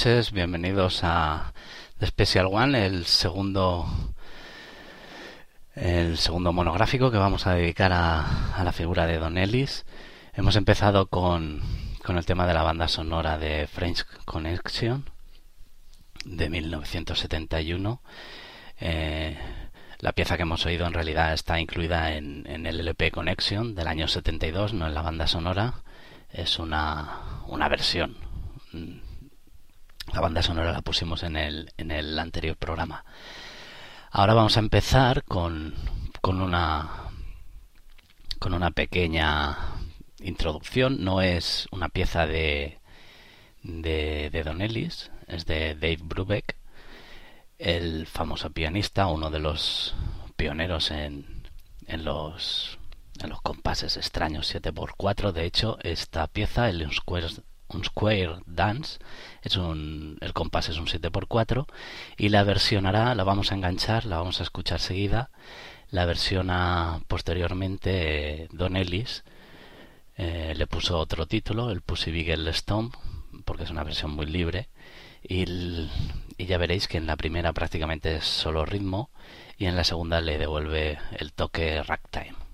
Noches, bienvenidos a The Special One, el segundo el segundo monográfico que vamos a dedicar a, a la figura de Don Ellis. Hemos empezado con, con el tema de la banda sonora de French Connection de 1971. Eh, la pieza que hemos oído en realidad está incluida en, en, el LP Connection del año 72, no en la banda sonora. Es una, una versión. La banda sonora la pusimos en el, en el anterior programa. Ahora vamos a empezar con, con una con una pequeña introducción. No es una pieza de, de, de Don Ellis, es de Dave Brubeck, el famoso pianista, uno de los pioneros en, en los en los compases extraños 7x4. De hecho, esta pieza, el Square, un Square Dance, es un, el compás es un 7x4 y la versionará, la vamos a enganchar, la vamos a escuchar seguida. La versiona posteriormente eh, Don Ellis. Eh, le puso otro título, el Pussy Beagle Stomp, porque es una versión muy libre. Y, y, ya veréis que en la primera prácticamente es solo ritmo y en la segunda le devuelve el toque ragtime.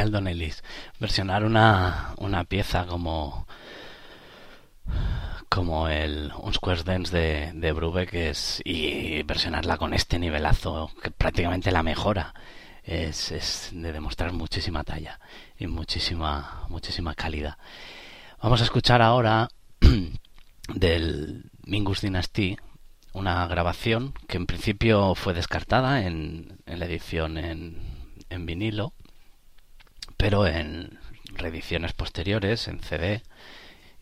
Genial Don Ellis. Versionar una, una pieza como como el Un Square Dance de, de Brubeck es, y versionarla con este nivelazo que prácticamente la mejora es, es de demostrar muchísima talla y muchísima muchísima calidad. Vamos a escuchar ahora del Mingus Dynasty una grabación que en principio fue descartada en, en la edición en, en vinilo, pero en reediciones posteriores, en CD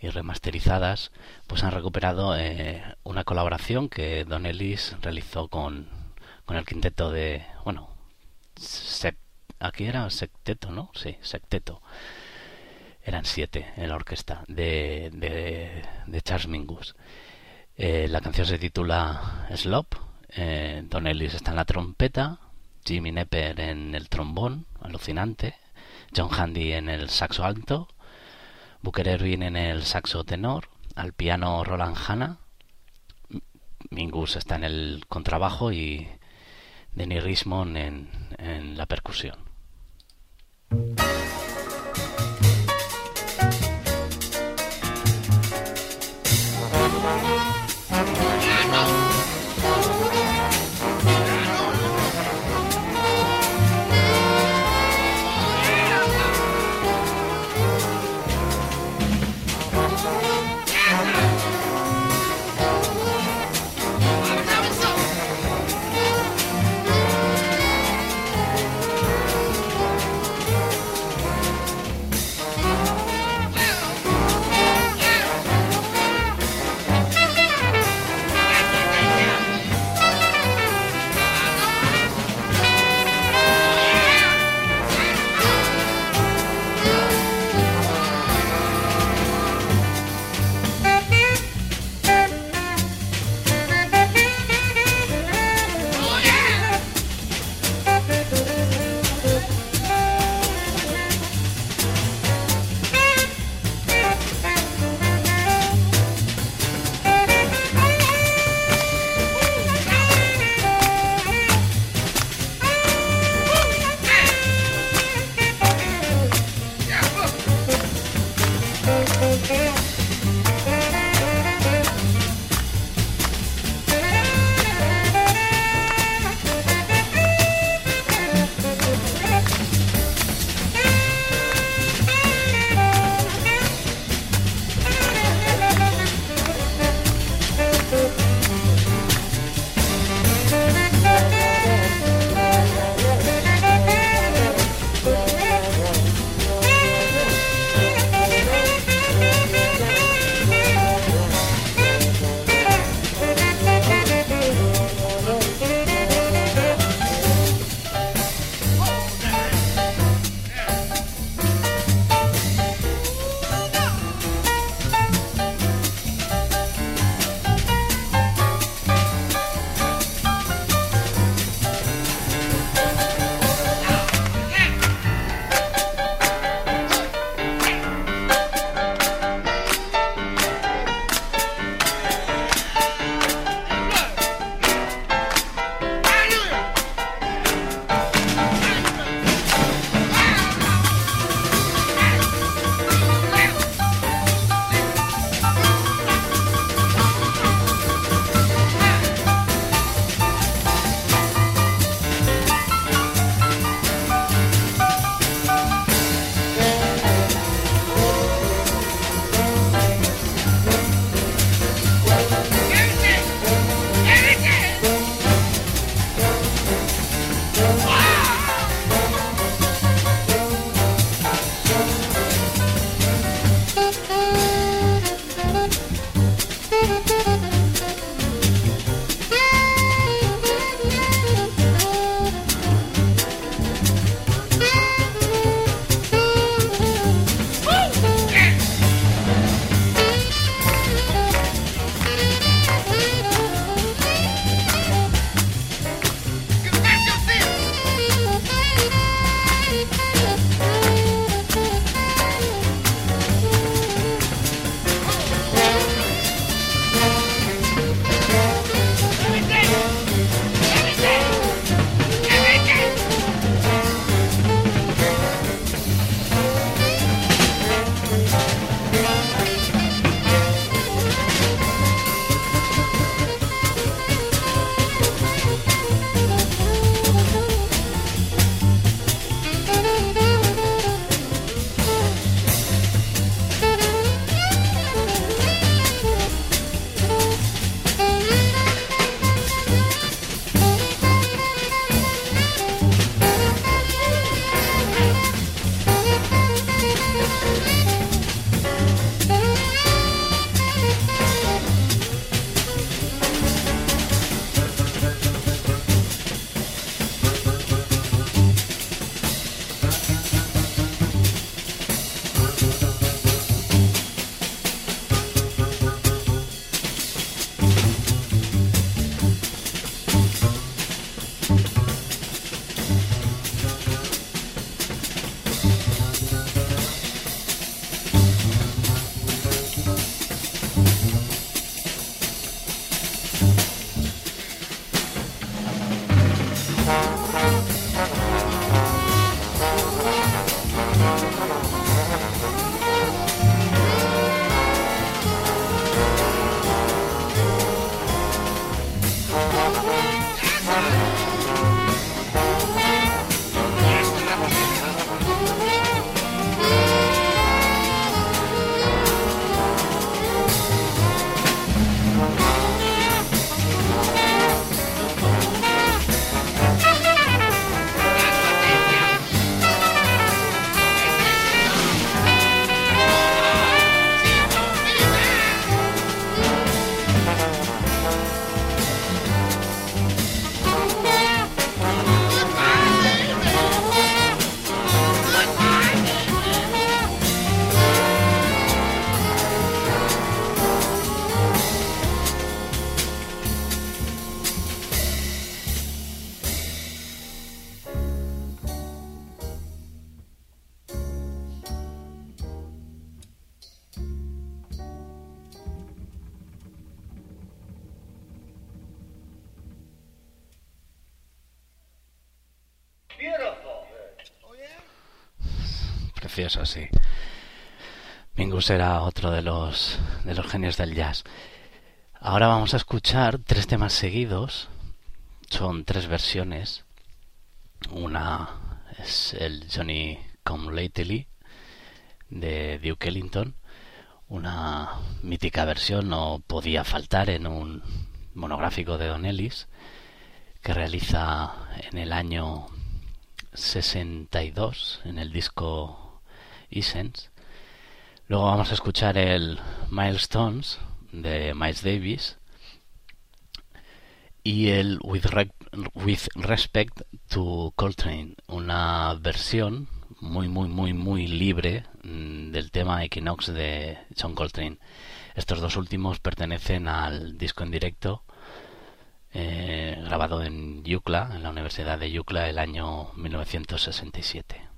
y remasterizadas, pues han recuperado eh, una colaboración que Don Ellis realizó con, con el quinteto de, bueno, aquí era secteto, ¿no? Sí, secteto. Eran siete en la orquesta de, de, de Charles Mingus. Eh, la canción se titula Slop. Eh, Don Ellis está en la trompeta, Jimmy Nepper en el trombón, alucinante, John Handy en el saxo alto, Booker Erwin en el saxo tenor, al piano Roland Hanna, Mingus está en el contrabajo y Denny Rismond en, en la percusión. Precioso, sí. Mingus era otro de los, de los genios del jazz. Ahora vamos a escuchar tres temas seguidos. Son tres versiones. Una es el Johnny Come Lately de Duke Ellington. Una mítica versión, no podía faltar en un monográfico de Don Ellis que realiza en el año 62 en el disco Essence Luego vamos a escuchar el Milestones de Miles Davis y el With, Respect to Coltrane, una versión muy, muy, muy, muy libre mm, del tema Equinox de John Coltrane. Estos dos últimos pertenecen al disco en directo eh, grabado en Yukla, en la Universidad de Yukla, el año 1967.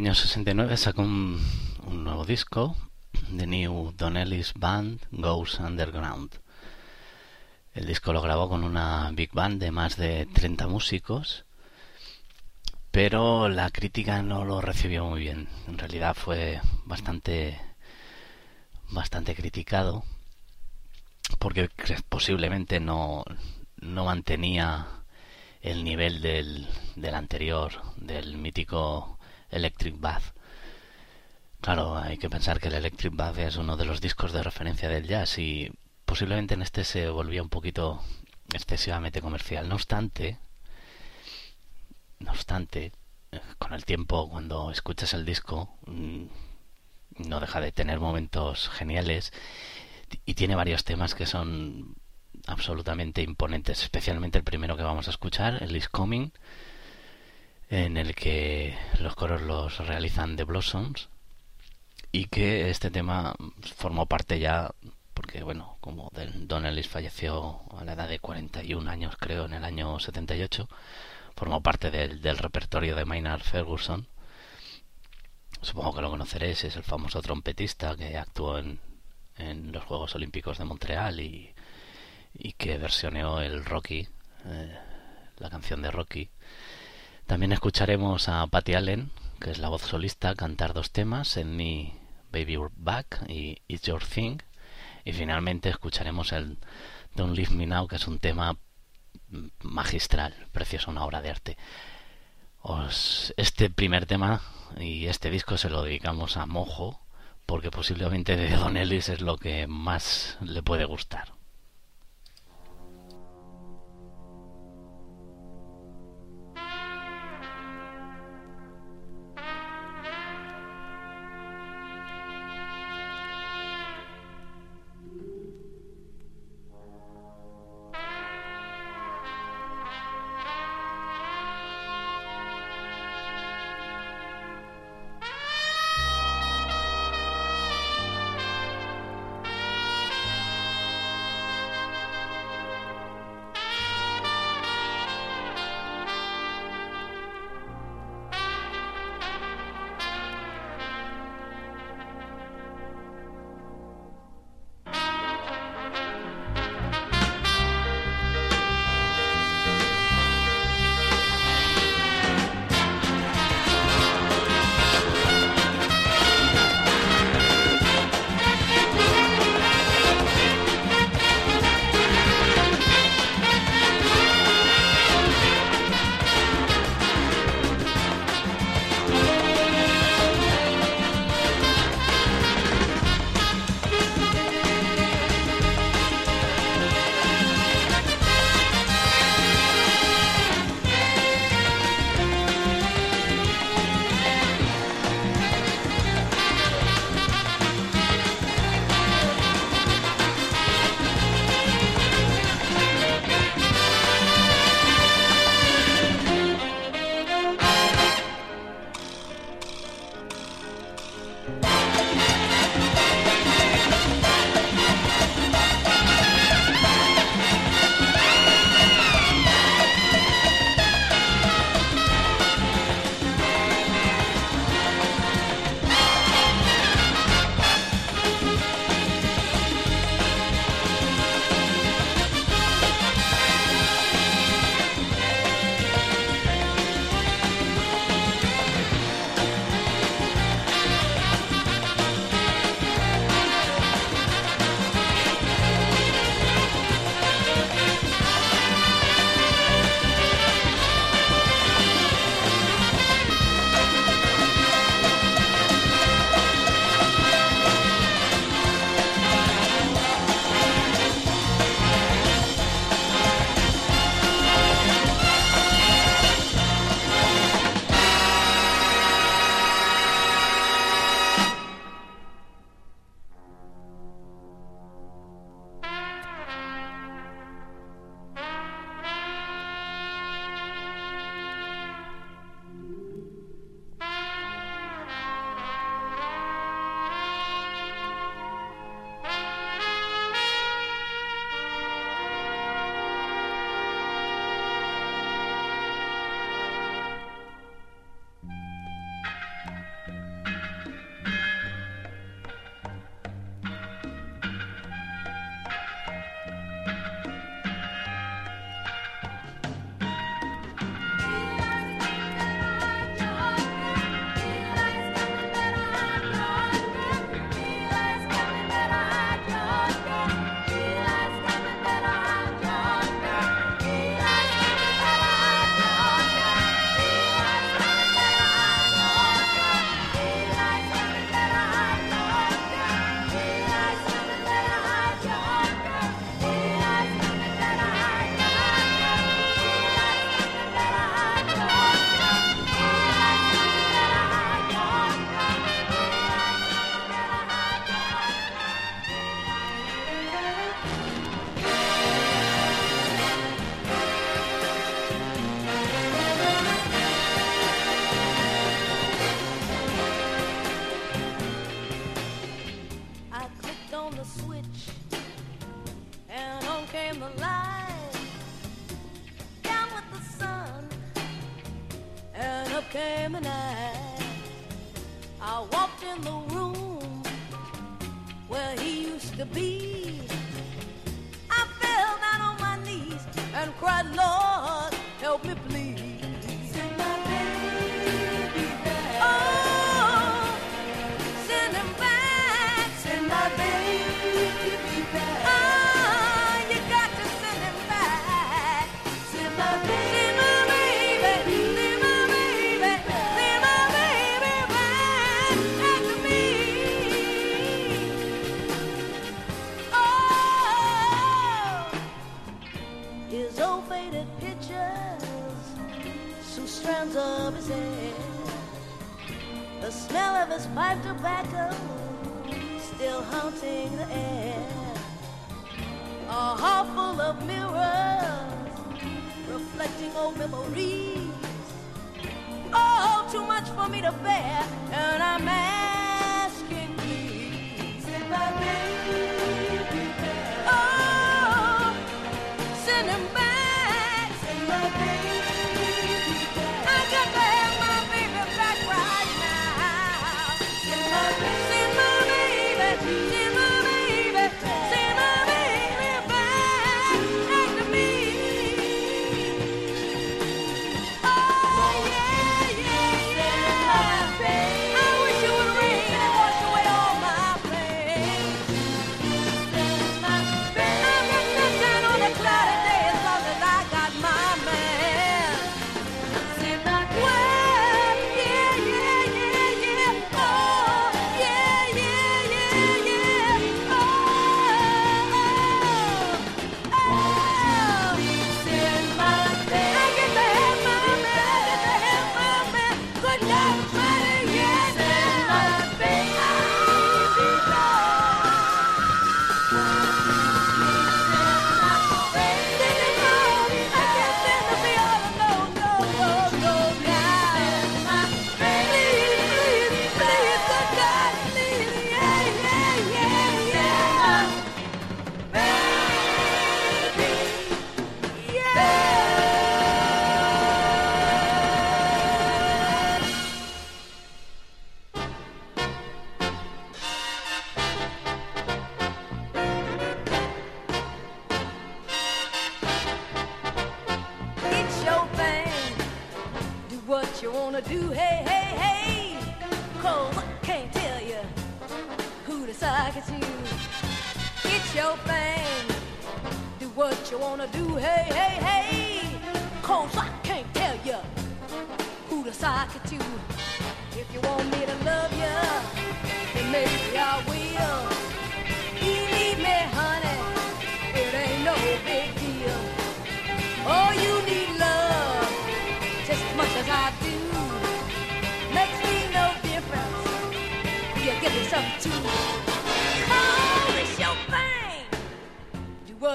Año 69 sacó un, un nuevo disco, The New Donnelly's Band Goes Underground. El disco lo grabó con una big band de más de 30 músicos, pero la crítica no lo recibió muy bien. En realidad fue bastante bastante criticado porque posiblemente no, no mantenía el nivel del, del anterior, del mítico Electric Bath. Claro, hay que pensar que el Electric Bath es uno de los discos de referencia del jazz y posiblemente en este se volvía un poquito excesivamente comercial. No obstante, no obstante, con el tiempo, cuando escuchas el disco, mm, no deja de tener momentos geniales y tiene varios temas que son absolutamente imponentes, especialmente el primero que vamos a escuchar, el Is Coming, en el que los coros los realizan The Blossoms y que este tema formó parte ya porque bueno, como Don Ellis falleció a la edad de 41 años creo en el año 78, formó parte del, del repertorio de Maynard Ferguson supongo que lo conoceréis, es el famoso trompetista que actuó en, en los Juegos Olímpicos de Montreal y, y que versioneó el Rocky, eh, la canción de Rocky. También escucharemos a Patty Allen, que es la voz solista, cantar dos temas, en Me Baby Back y It's Your Thing. Y finalmente escucharemos el Don't Leave Me Now, que es un tema magistral, precioso, una obra de arte. Os, este primer tema y este disco se lo dedicamos a Mojo porque posiblemente de Don Ellis es lo que más le puede gustar.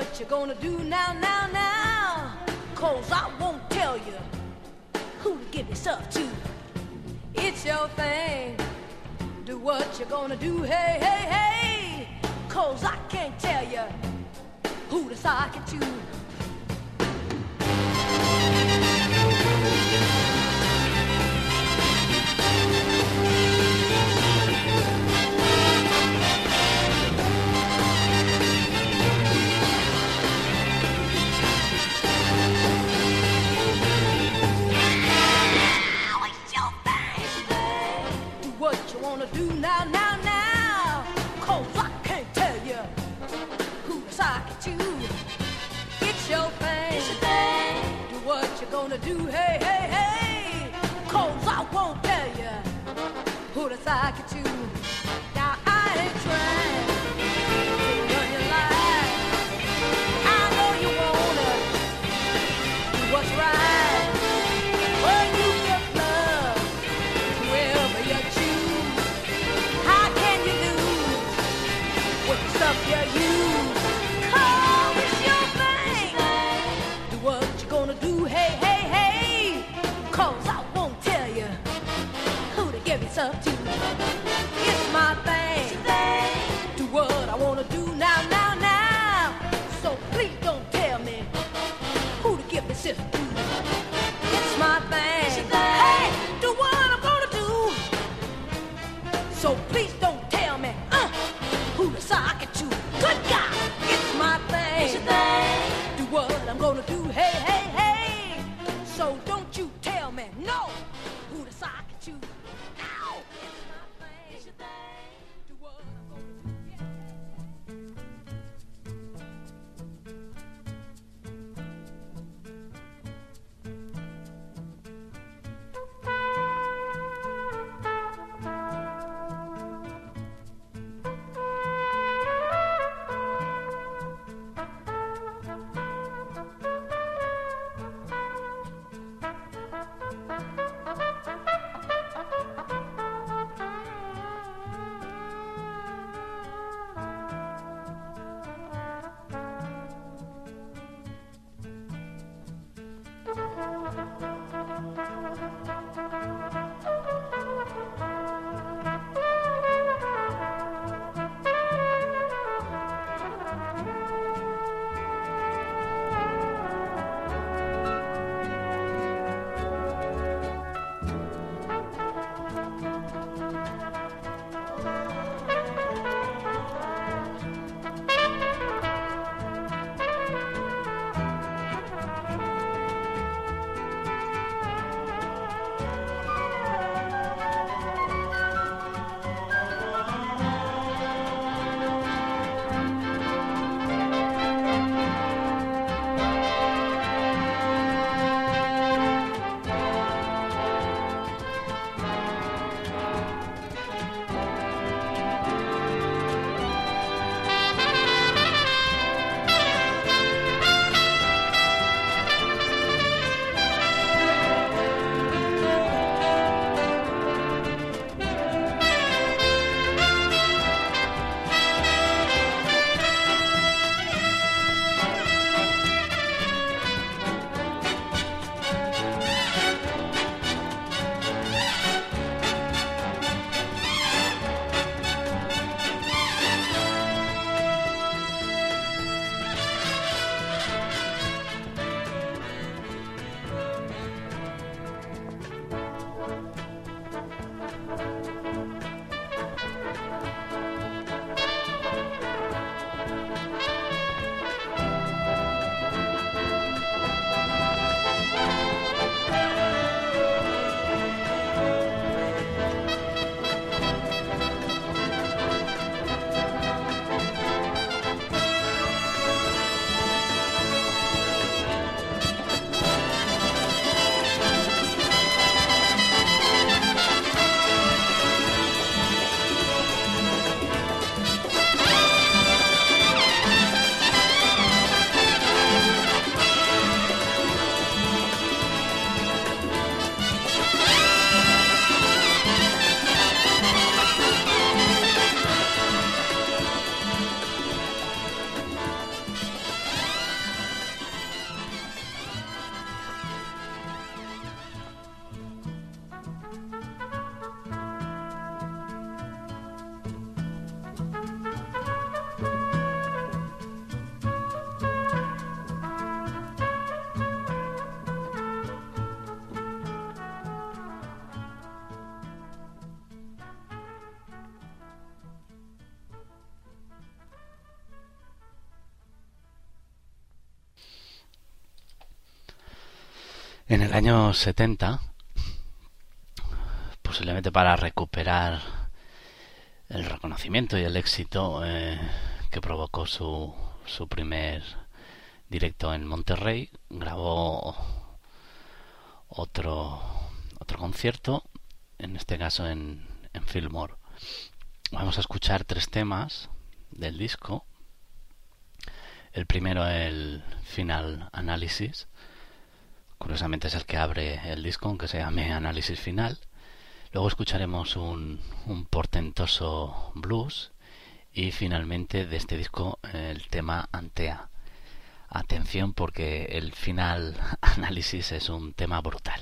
what you're gonna do now, now, now. Cause I won't tell you who to give yourself to. It's your thing. Do what you're gonna do, hey, hey, hey. Cause I can't tell you who to sock it to. do now, now, now. Cause I can't tell you who's sock at you. It's your thing. It's your thing. Do what you're gonna do, hey, hey, hey. Cause I won't tell you who to sock at you. El año 70, posiblemente para recuperar el reconocimiento y el éxito eh, que provocó su, su primer directo en Monterrey, grabó otro, otro concierto, en este caso en, en Fillmore. Vamos a escuchar tres temas del disco. El primero, el Final Analysis. Curiosamente es el que abre el disco, aunque se llame Análisis Final. Luego escucharemos un, un portentoso blues y finalmente de este disco el tema Antea. Atención porque el final análisis es un tema brutal.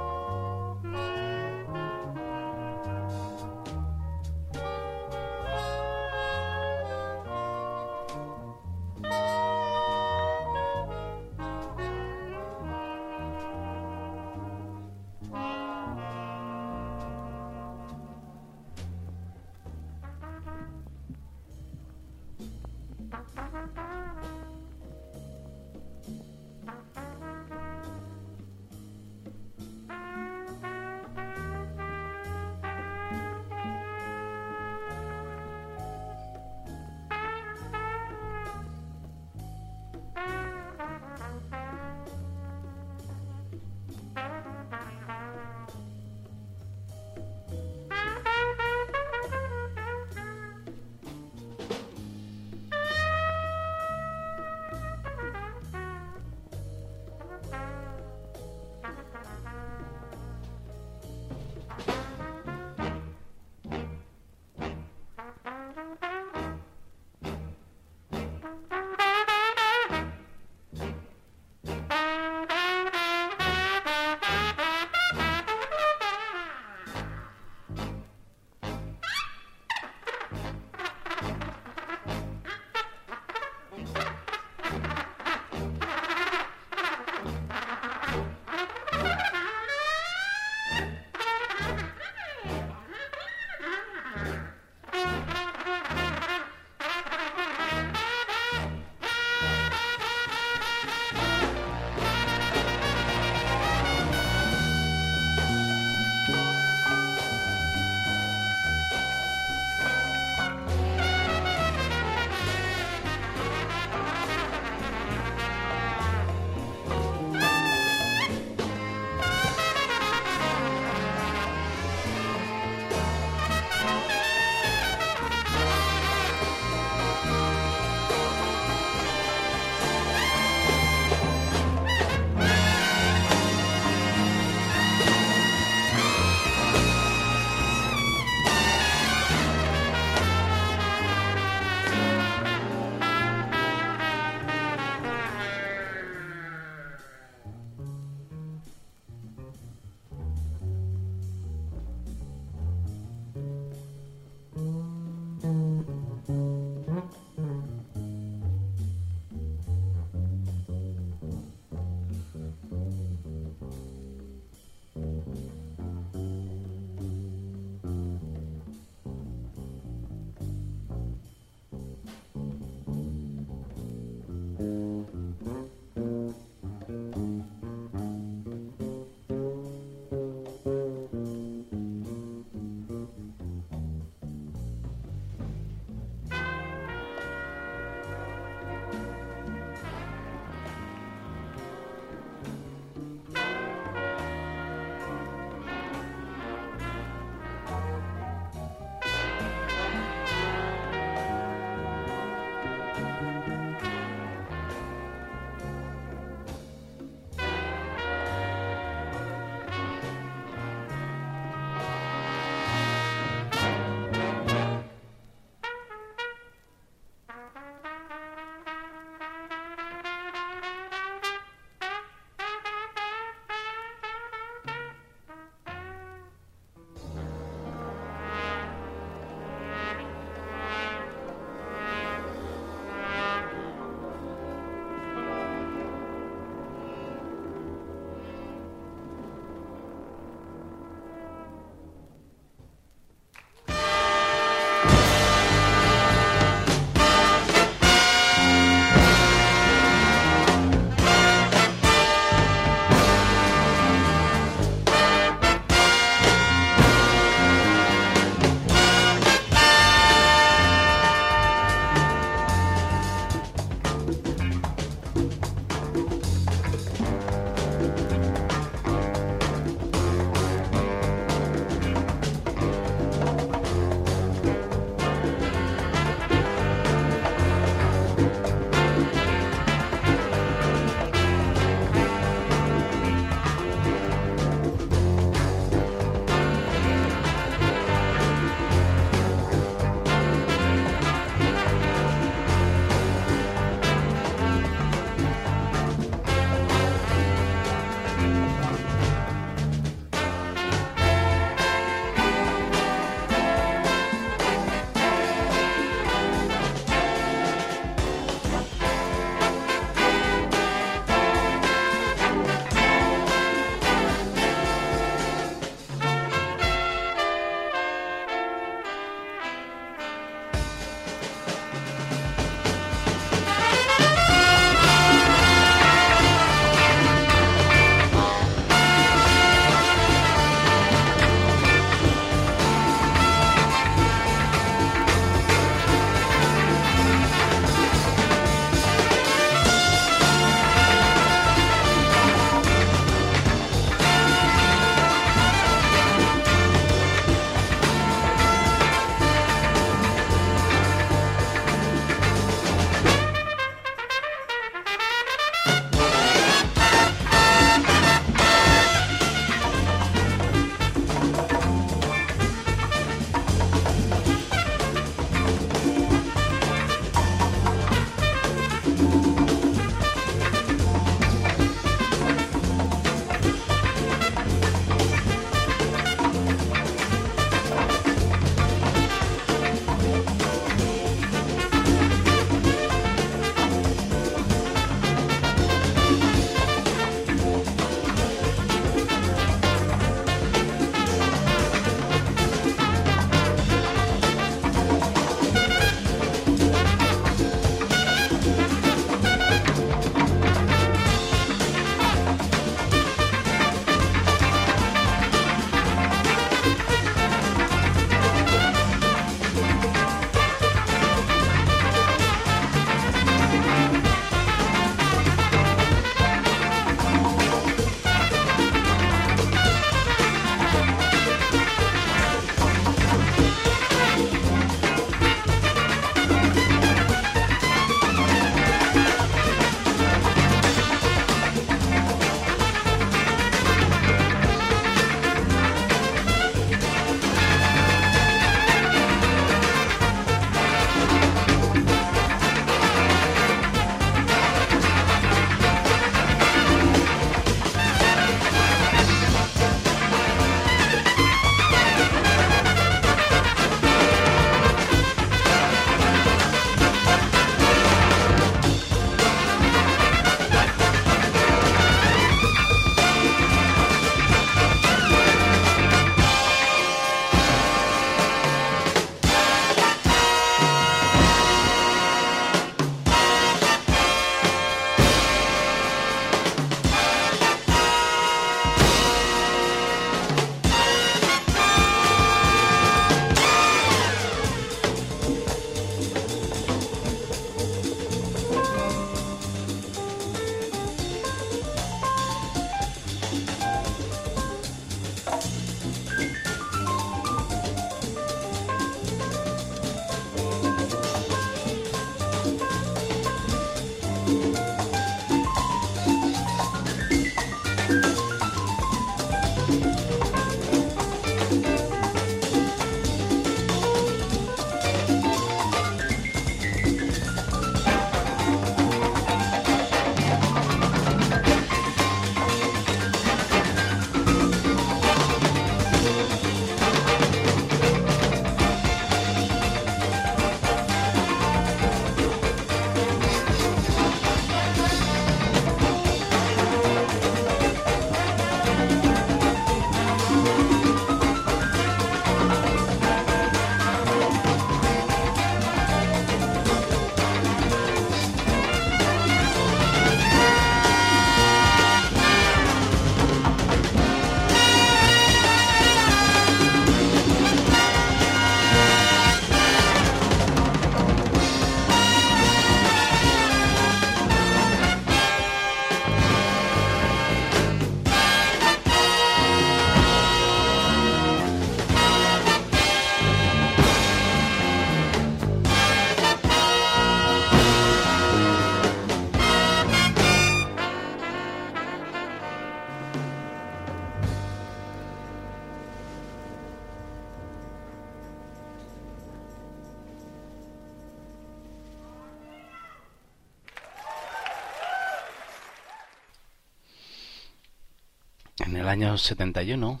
año 71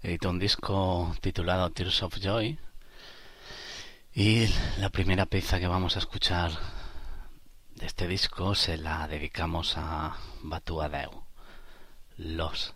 editó un disco titulado Tears of Joy y la primera pieza que vamos a escuchar de este disco se la dedicamos a Batuadeu, Los.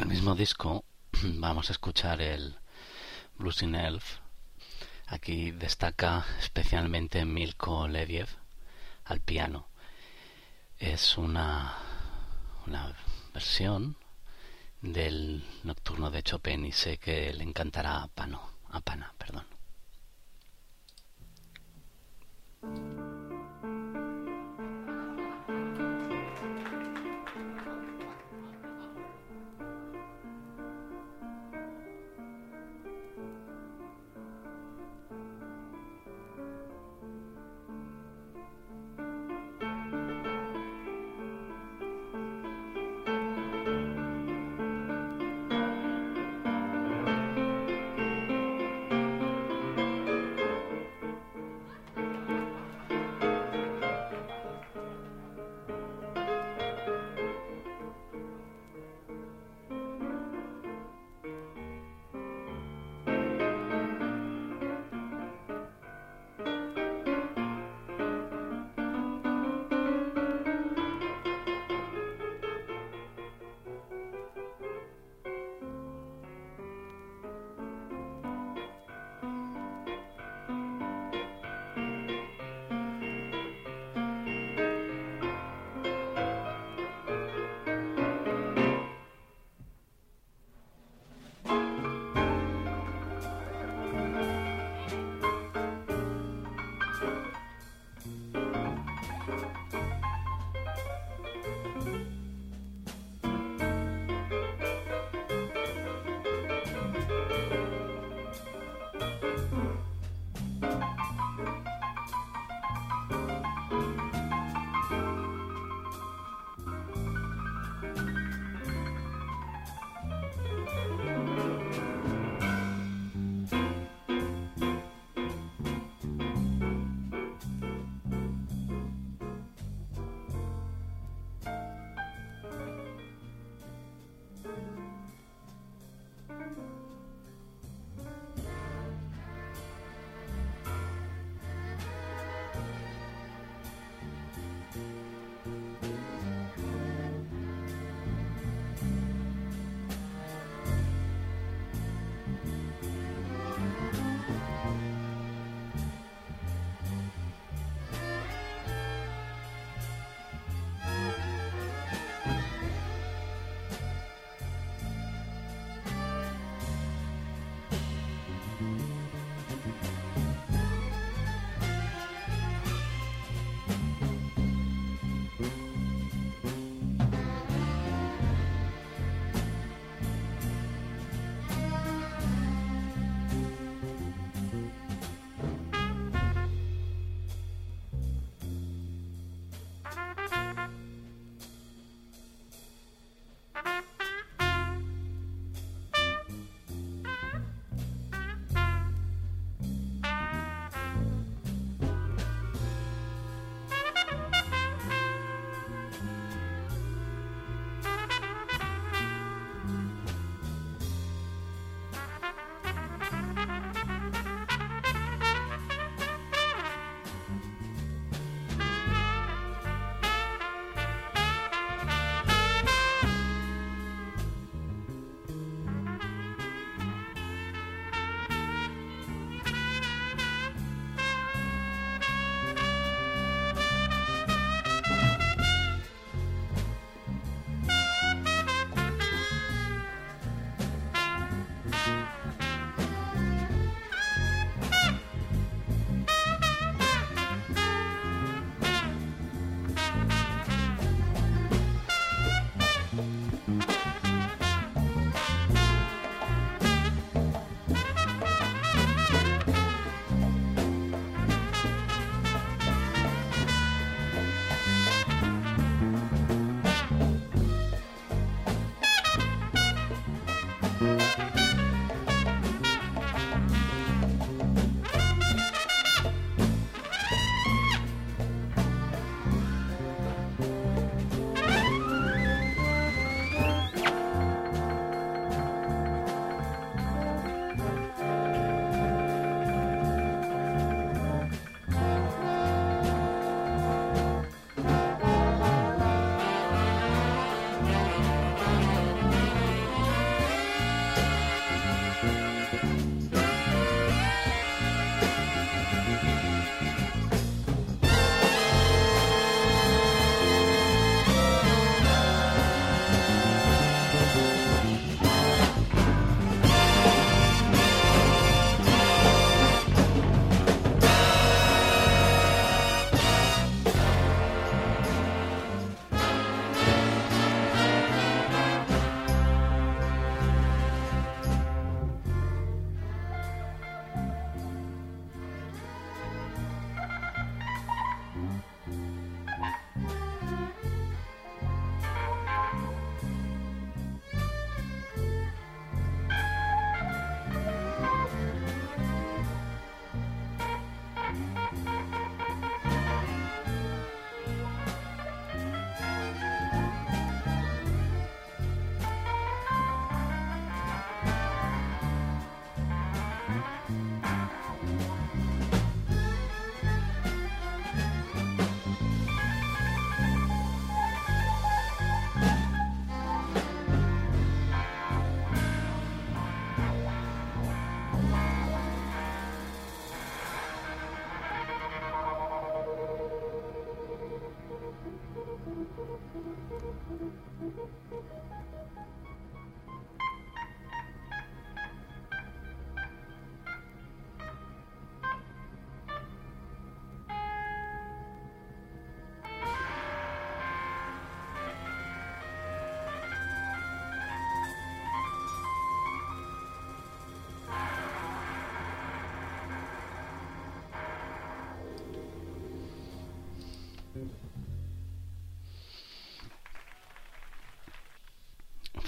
Los. mismo disco vamos a escuchar el Blues in Elf. Aquí destaca especialmente Milko Leviev al piano. Es una, una versión del nocturno de Chopin y sé que le encantará a Pano,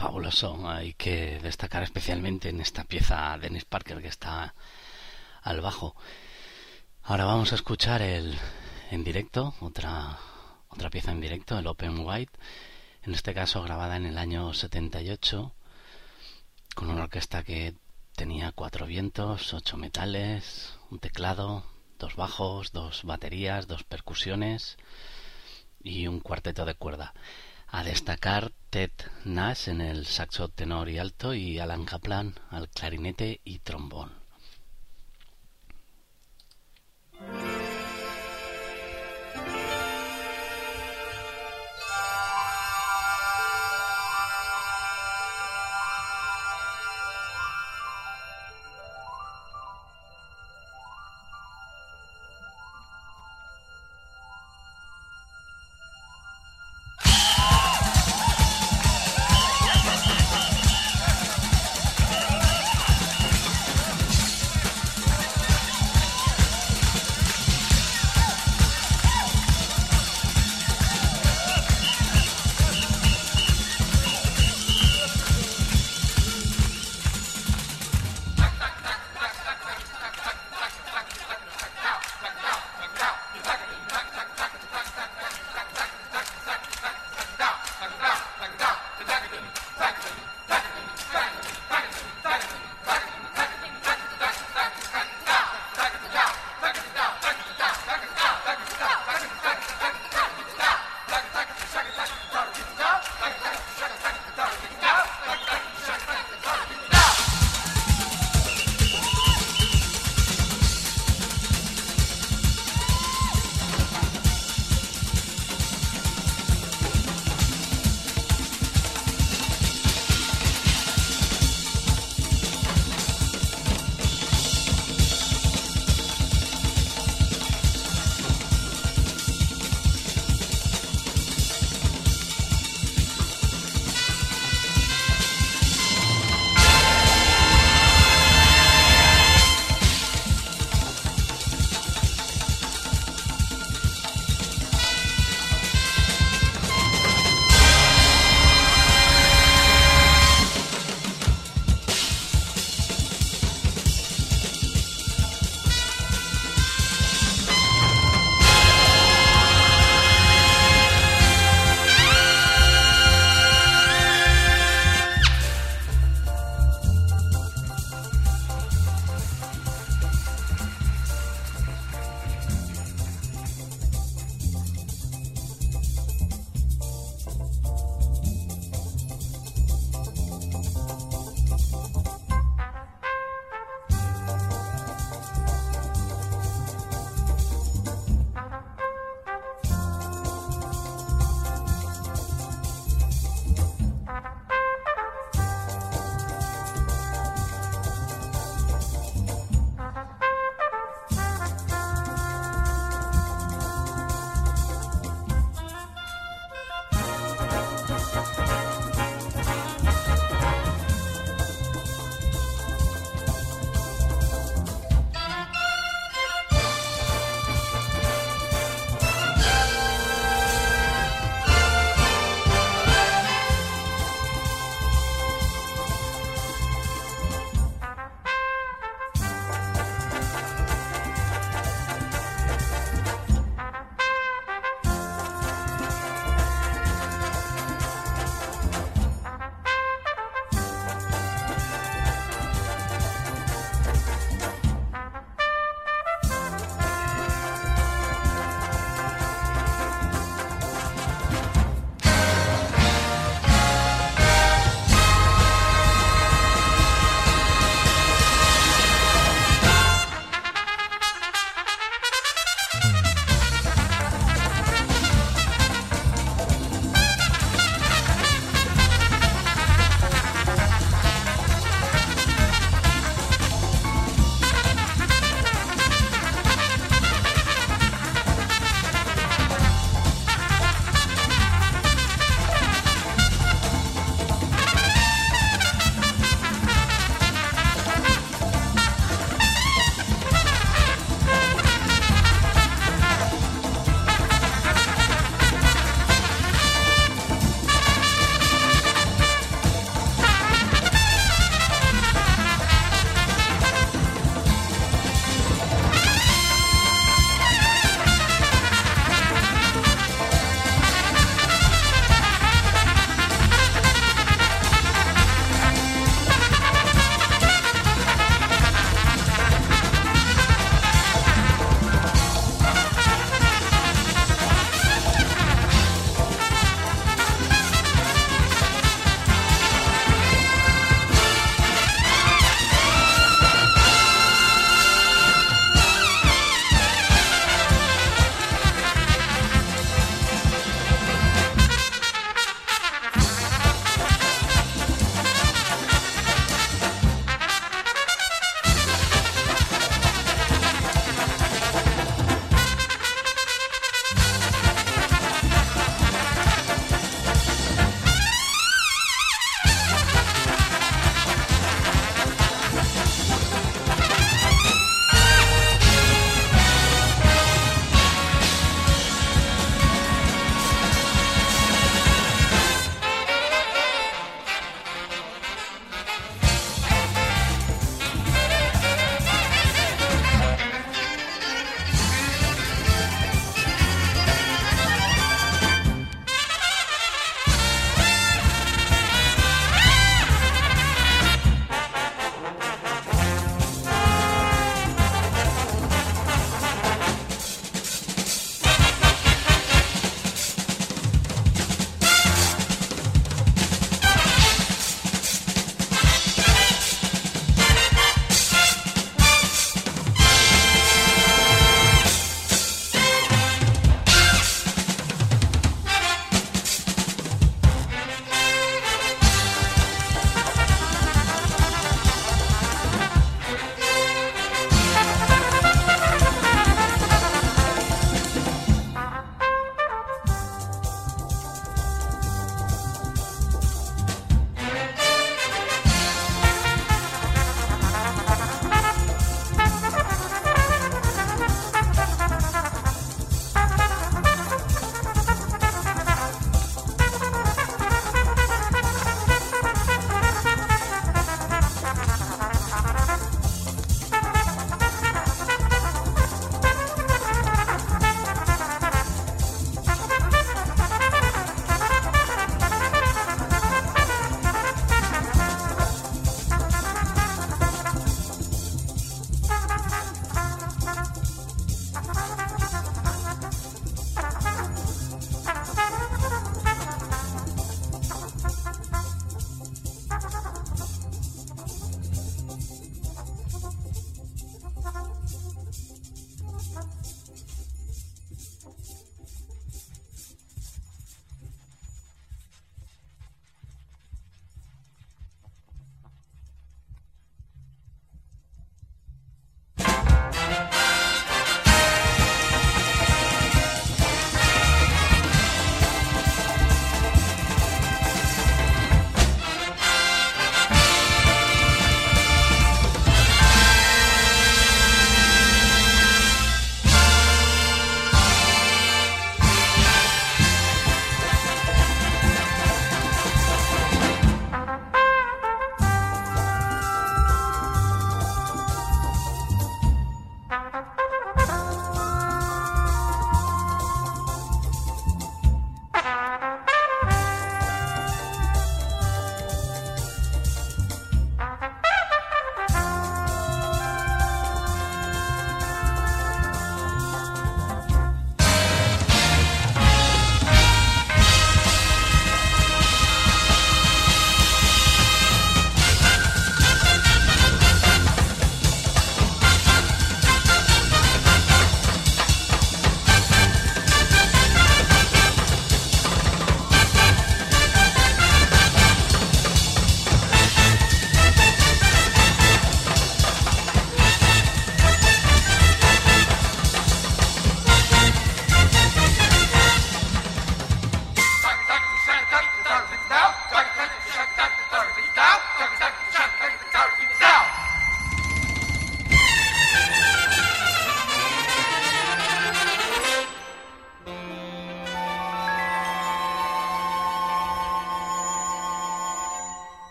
fabuloso. Hay que destacar especialmente en esta pieza Dennis Parker que está al bajo. Ahora vamos a escuchar el en directo, otra otra pieza en directo, el Open White, en este caso grabada en el año 78 con una orquesta que tenía cuatro vientos, ocho metales, un teclado, dos bajos, dos baterías, dos percusiones y un cuarteto de cuerda. A destacar Ted Nash en el saxo tenor y alto y Alan Kaplan al clarinete y trombón.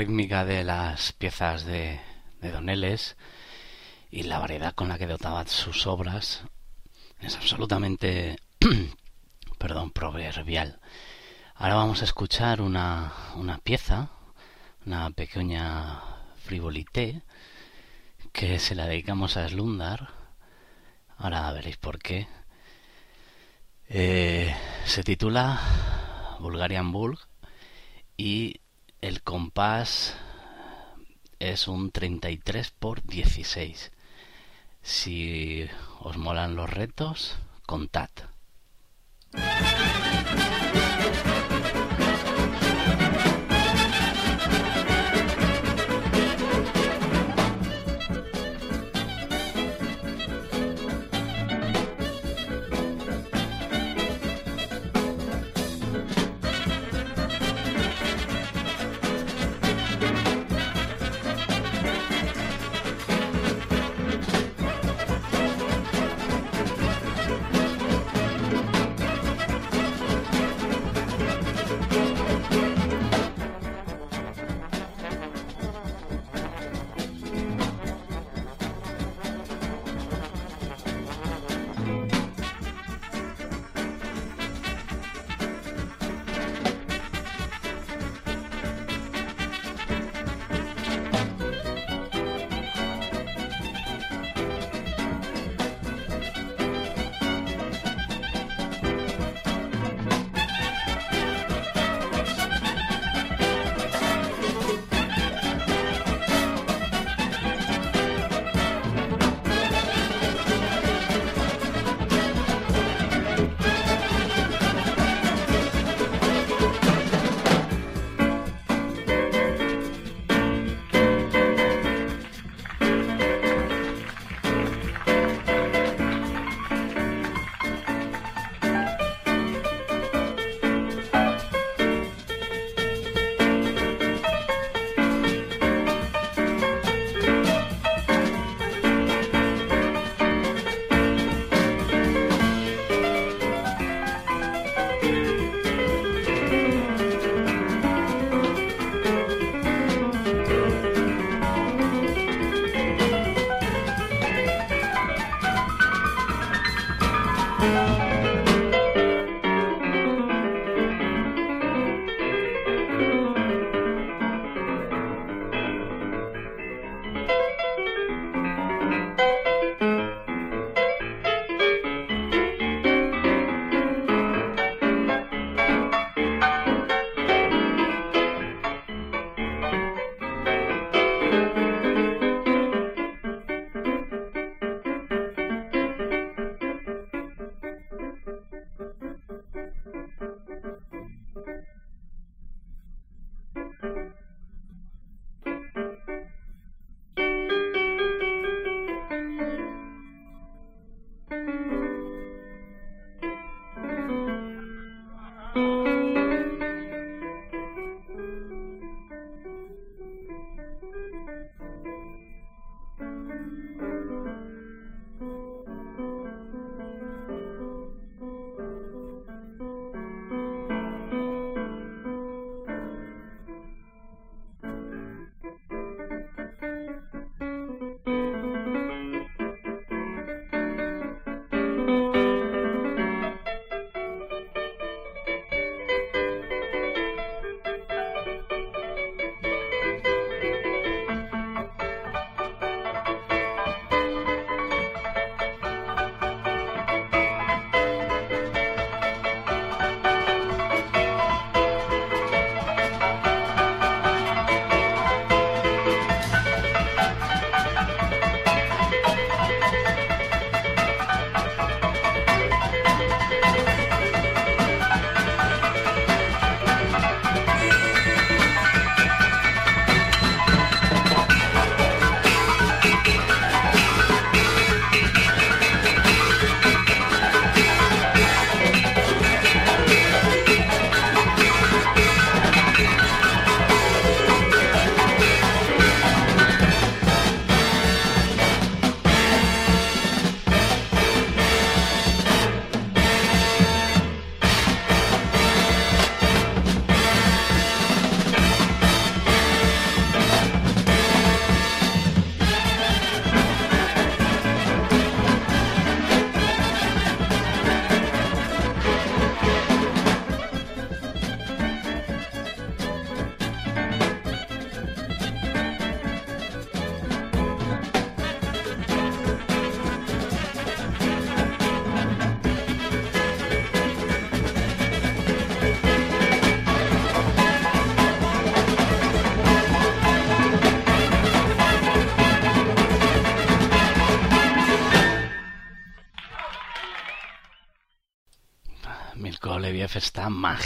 Rítmica de las piezas de, de Doneles y la variedad con la que dotaba sus obras es absolutamente, perdón, proverbial. Ahora vamos a escuchar una, una pieza, una pequeña frivolité, que se la dedicamos a Slundar. Ahora veréis por qué. Eh, se titula Bulgarian Bulg y el compás es un 33 por 16. Si os molan los retos, contad.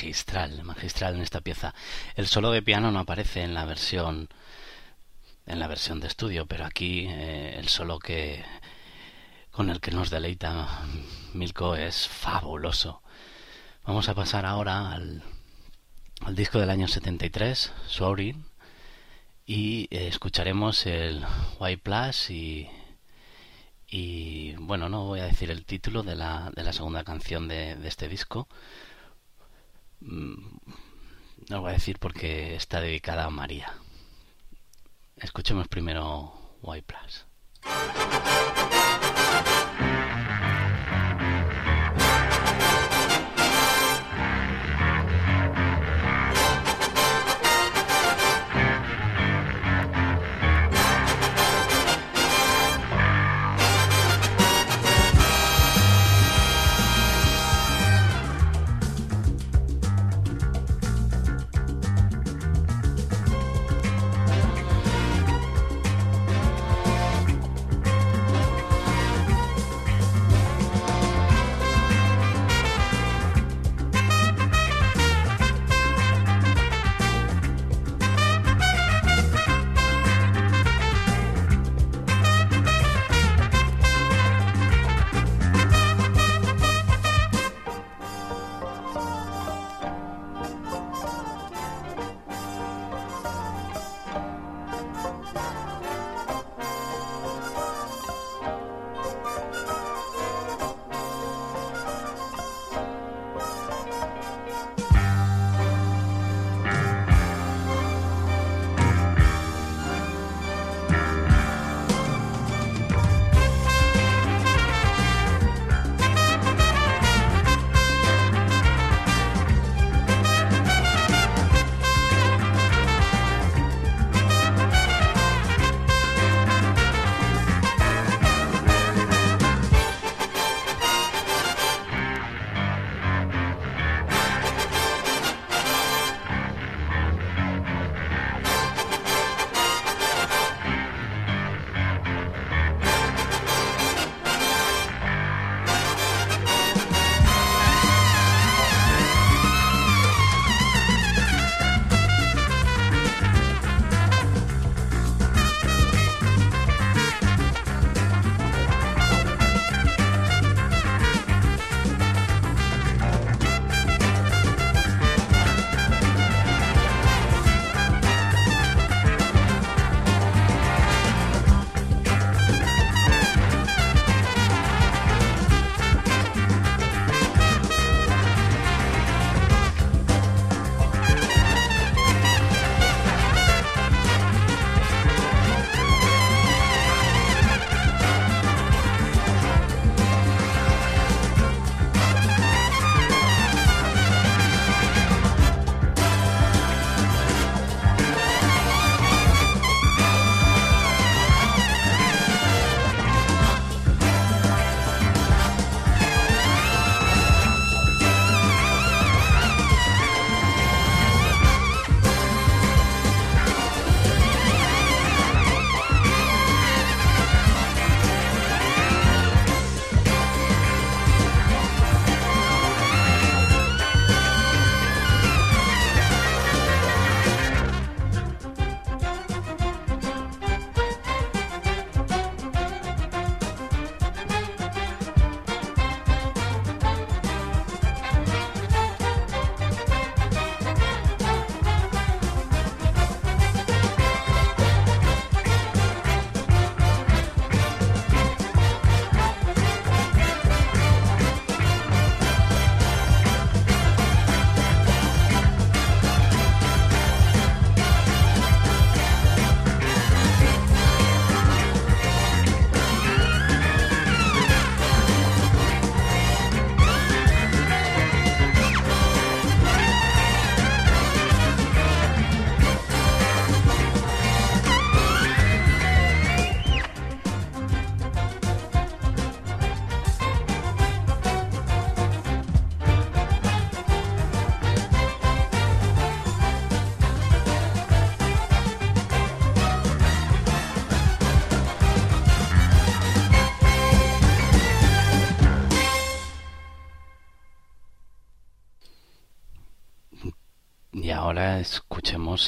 Magistral, magistral en esta pieza. El solo de piano no aparece en la versión en la versión de estudio, pero aquí eh, el solo que con el que nos deleita Milko es fabuloso. Vamos a pasar ahora al, disco del año 73, Sorry, y eh, escucharemos el White Plus y, y bueno, no voy a decir el título de la, de la segunda canción de este disco. Mm, no voy a decir porque está dedicada a María. Escuchemos primero White Plus.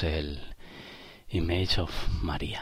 El Image of Maria.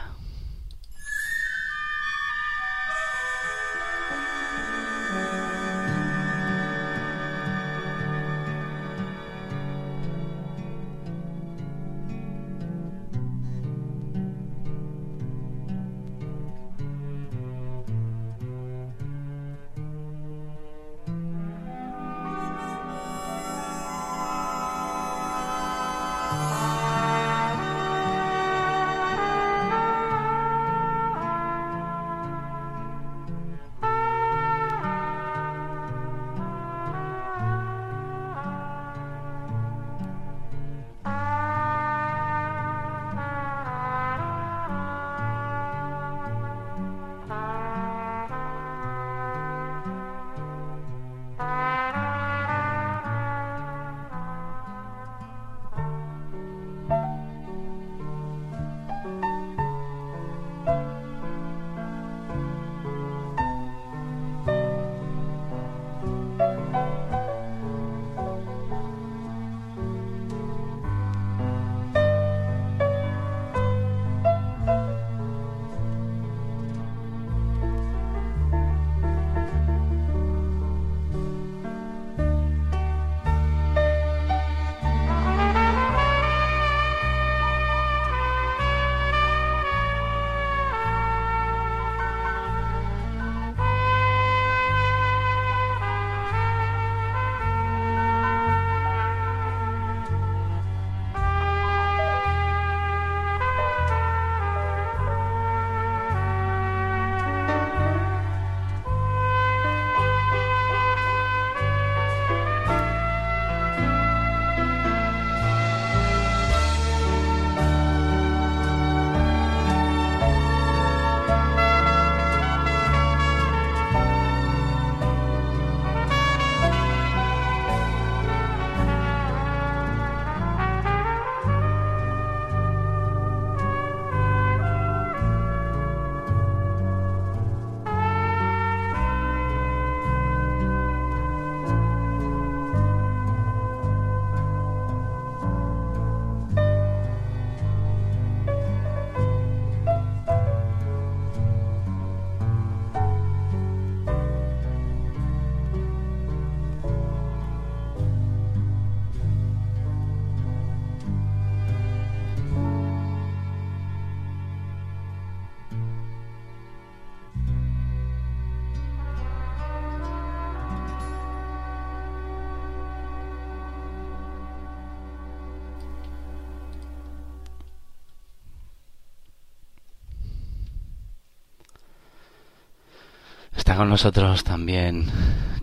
Con nosotros también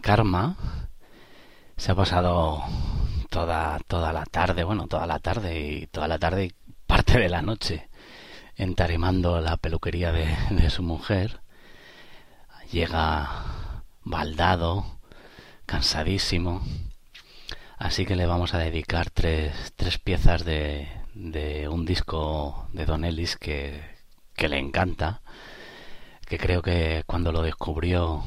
Karma. Se ha pasado toda, toda la tarde, bueno, toda la tarde y toda la tarde y parte de la noche entarimando la peluquería de, de su mujer. Llega baldado, cansadísimo. Así que le vamos a dedicar tres, tres piezas de, de un disco de Don Ellis que, que le encanta que creo que cuando lo descubrió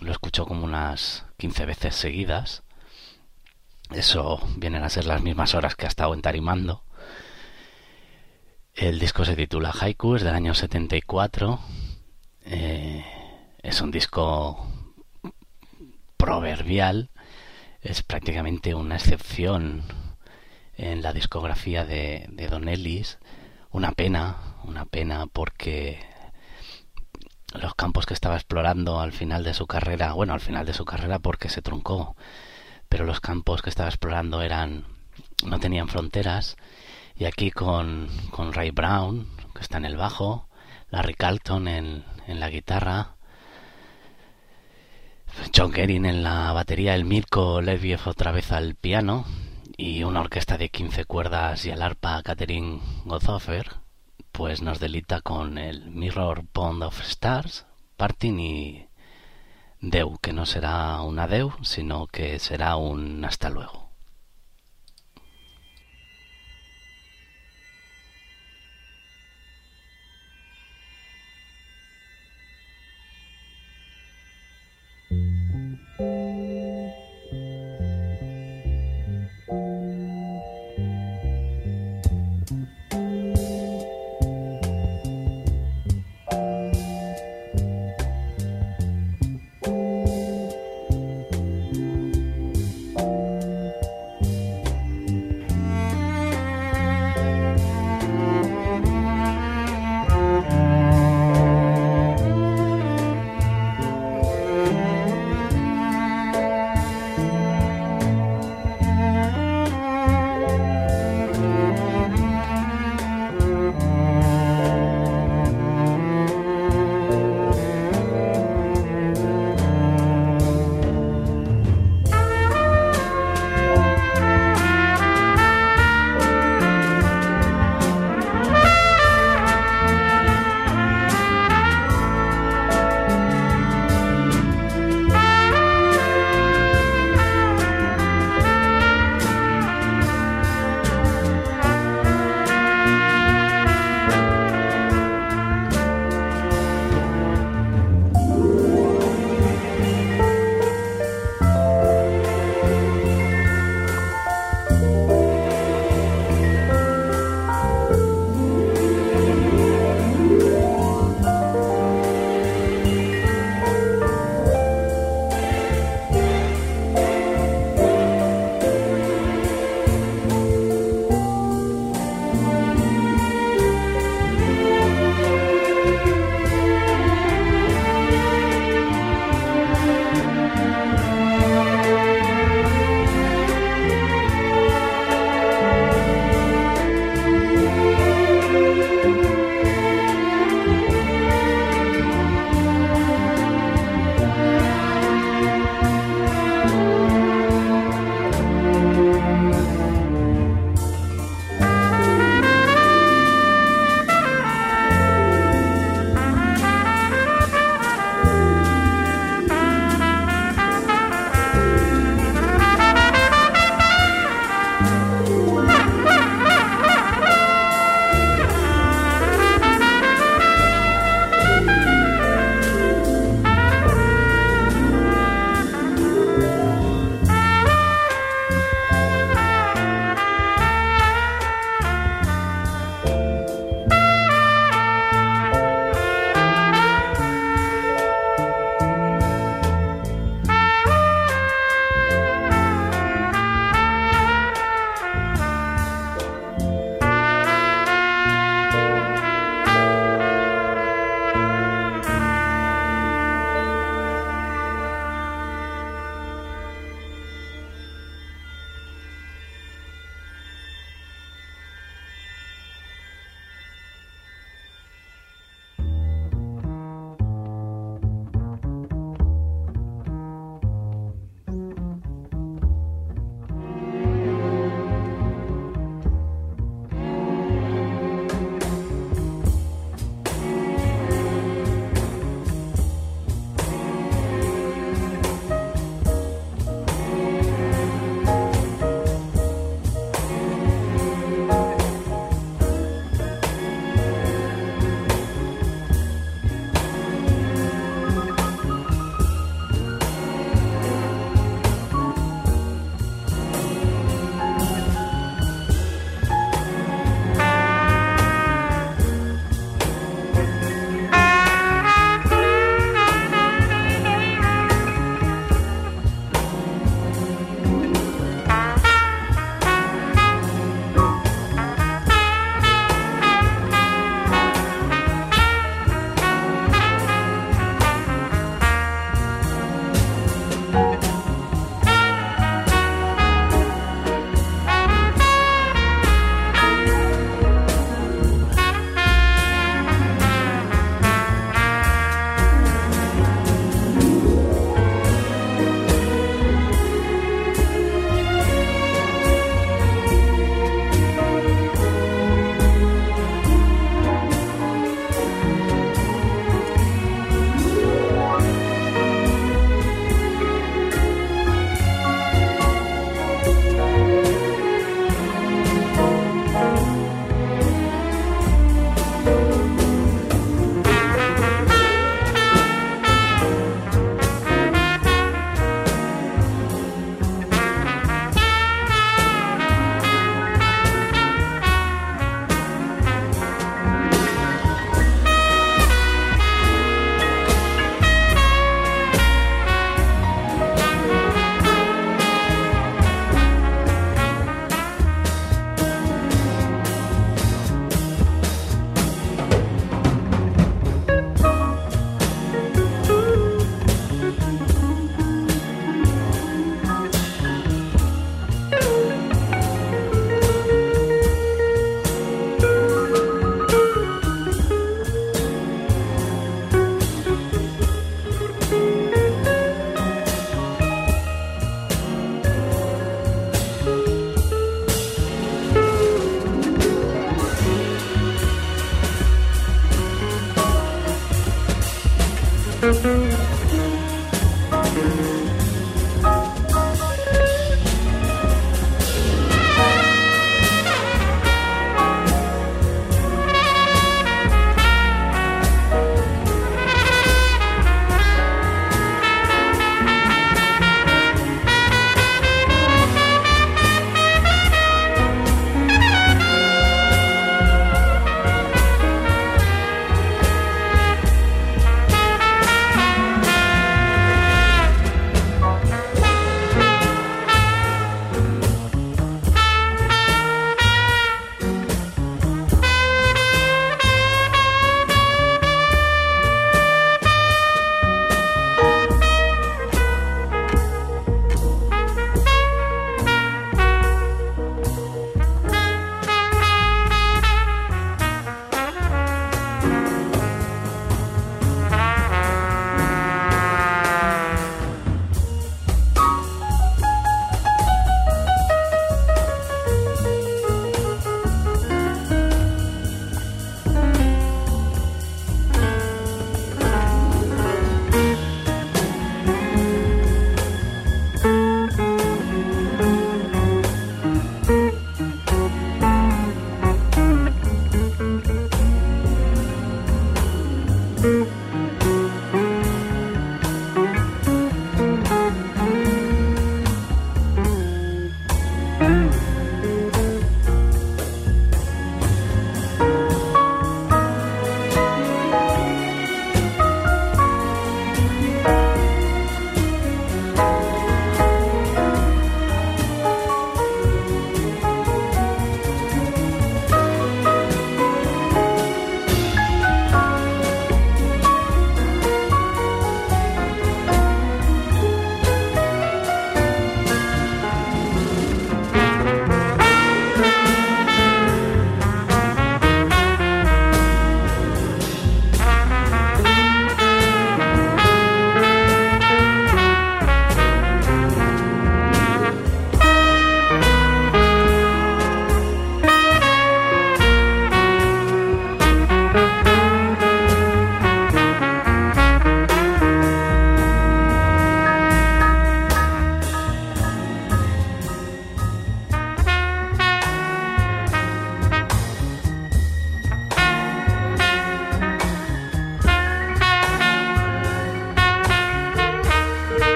lo escuchó como unas 15 veces seguidas. Eso vienen a ser las mismas horas que ha estado entarimando. El disco se titula Haiku, es del año 74. Eh, es un disco proverbial, es prácticamente una excepción en la discografía de, de Don Ellis. Una pena, una pena porque los campos que estaba explorando al final de su carrera, bueno, al final de su carrera porque se truncó, pero los campos que estaba explorando eran no tenían fronteras y aquí con, con Ray Brown, que está en el bajo, Larry Carlton en, en la guitarra, John Gering en la batería, el Mirko Leviev otra vez al piano y una orquesta de 15 cuerdas y al arpa Catherine Gothofer pues nos delita con el Mirror Pond of Stars, Parting y Deu, que no será un adeu, sino que será un hasta luego.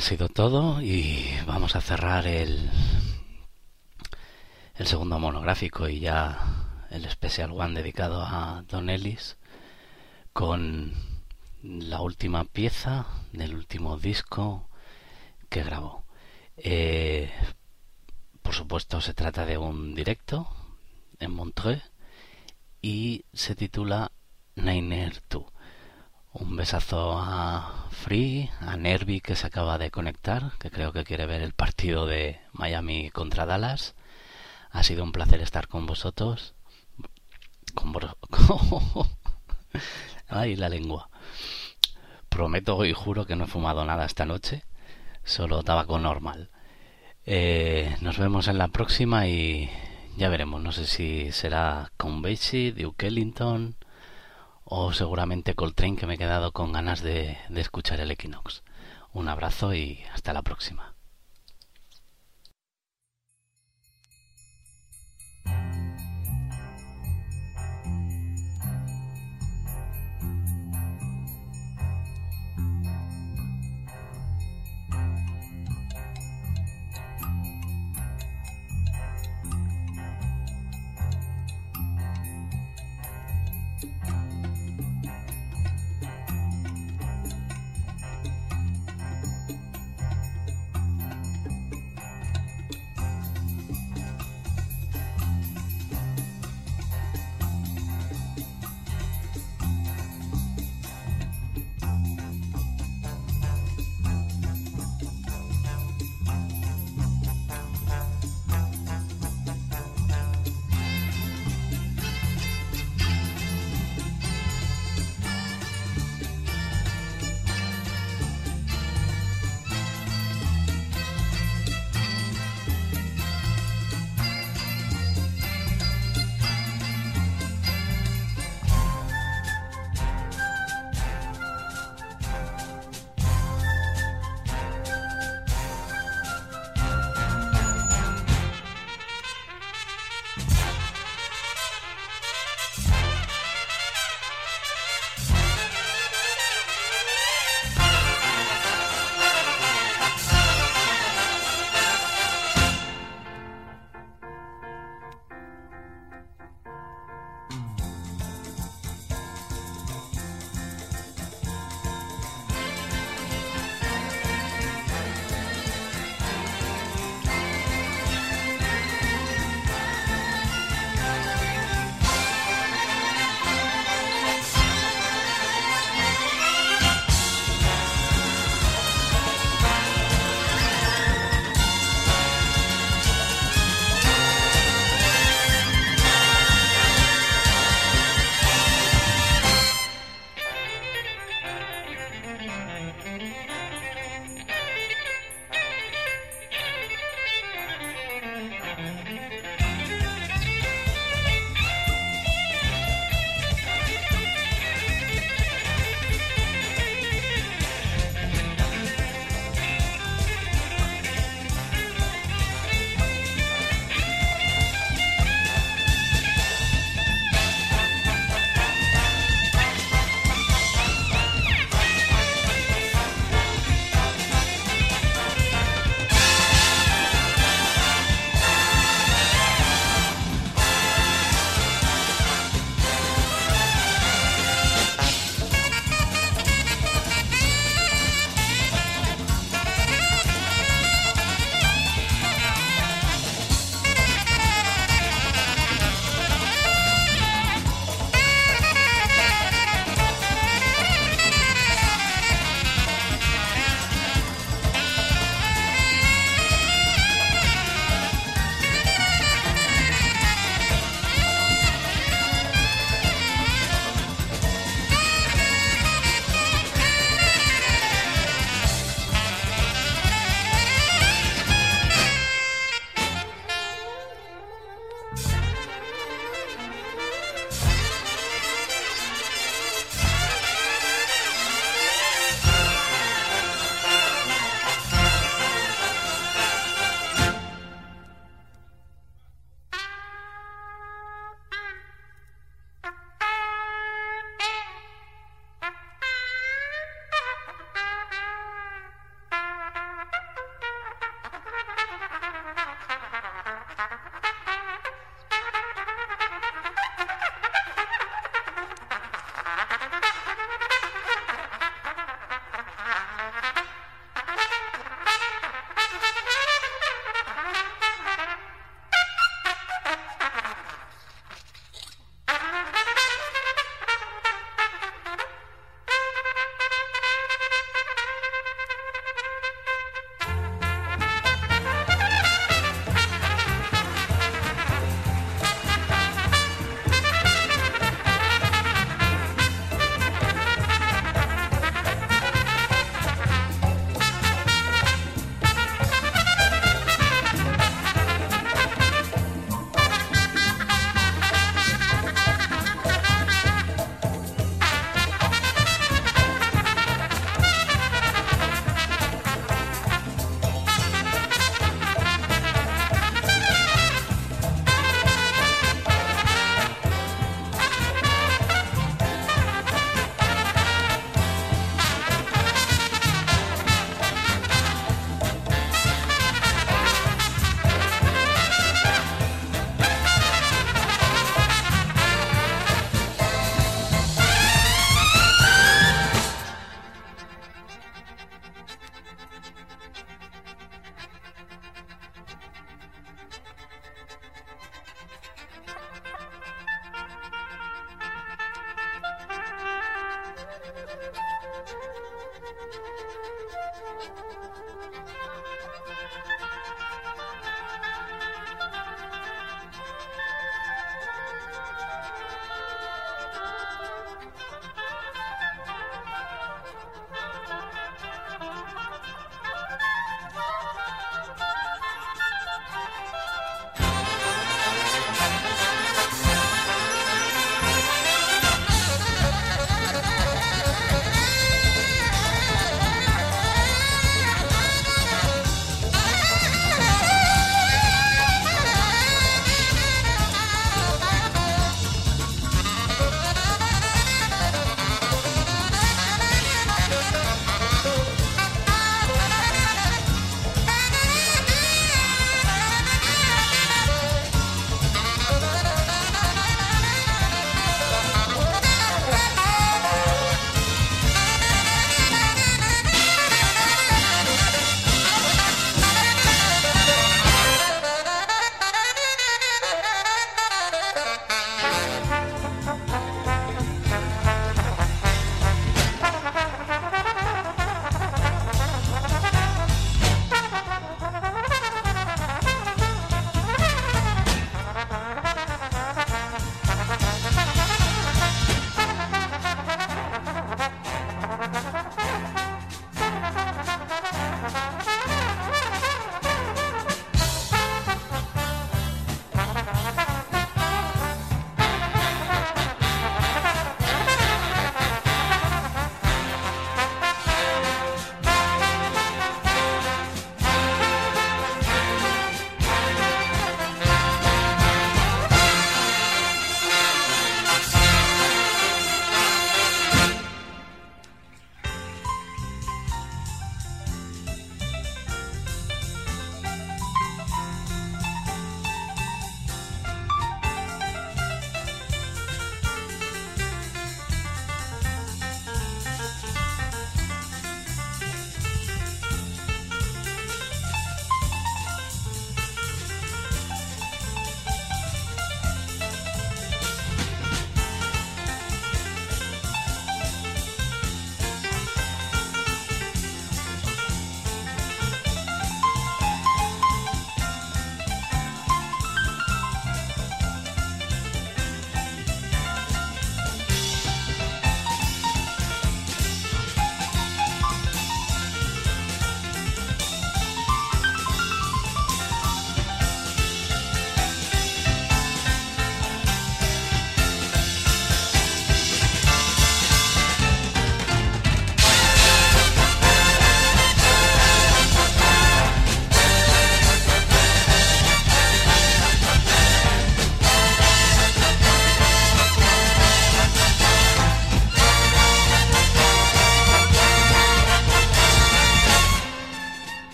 Ha sido todo y vamos a cerrar el, segundo monográfico y ya el Special One dedicado a Don Ellis con la última pieza del último disco que grabó. Eh, por supuesto se trata de un directo en Montreux y se titula Niner 2. Un besazo a Free, a Nervi que se acaba de conectar, que creo que quiere ver el partido de Miami contra Dallas. Ha sido un placer estar con vosotros. Con Ay, la lengua. Prometo y juro que no he fumado nada esta noche, solo tabaco normal. Eh, nos vemos en la próxima y ya veremos. No sé si será con Basie, Duke Ellington o seguramente Coltrane que me he quedado con ganas de, de escuchar el Equinox. Un abrazo y hasta la próxima.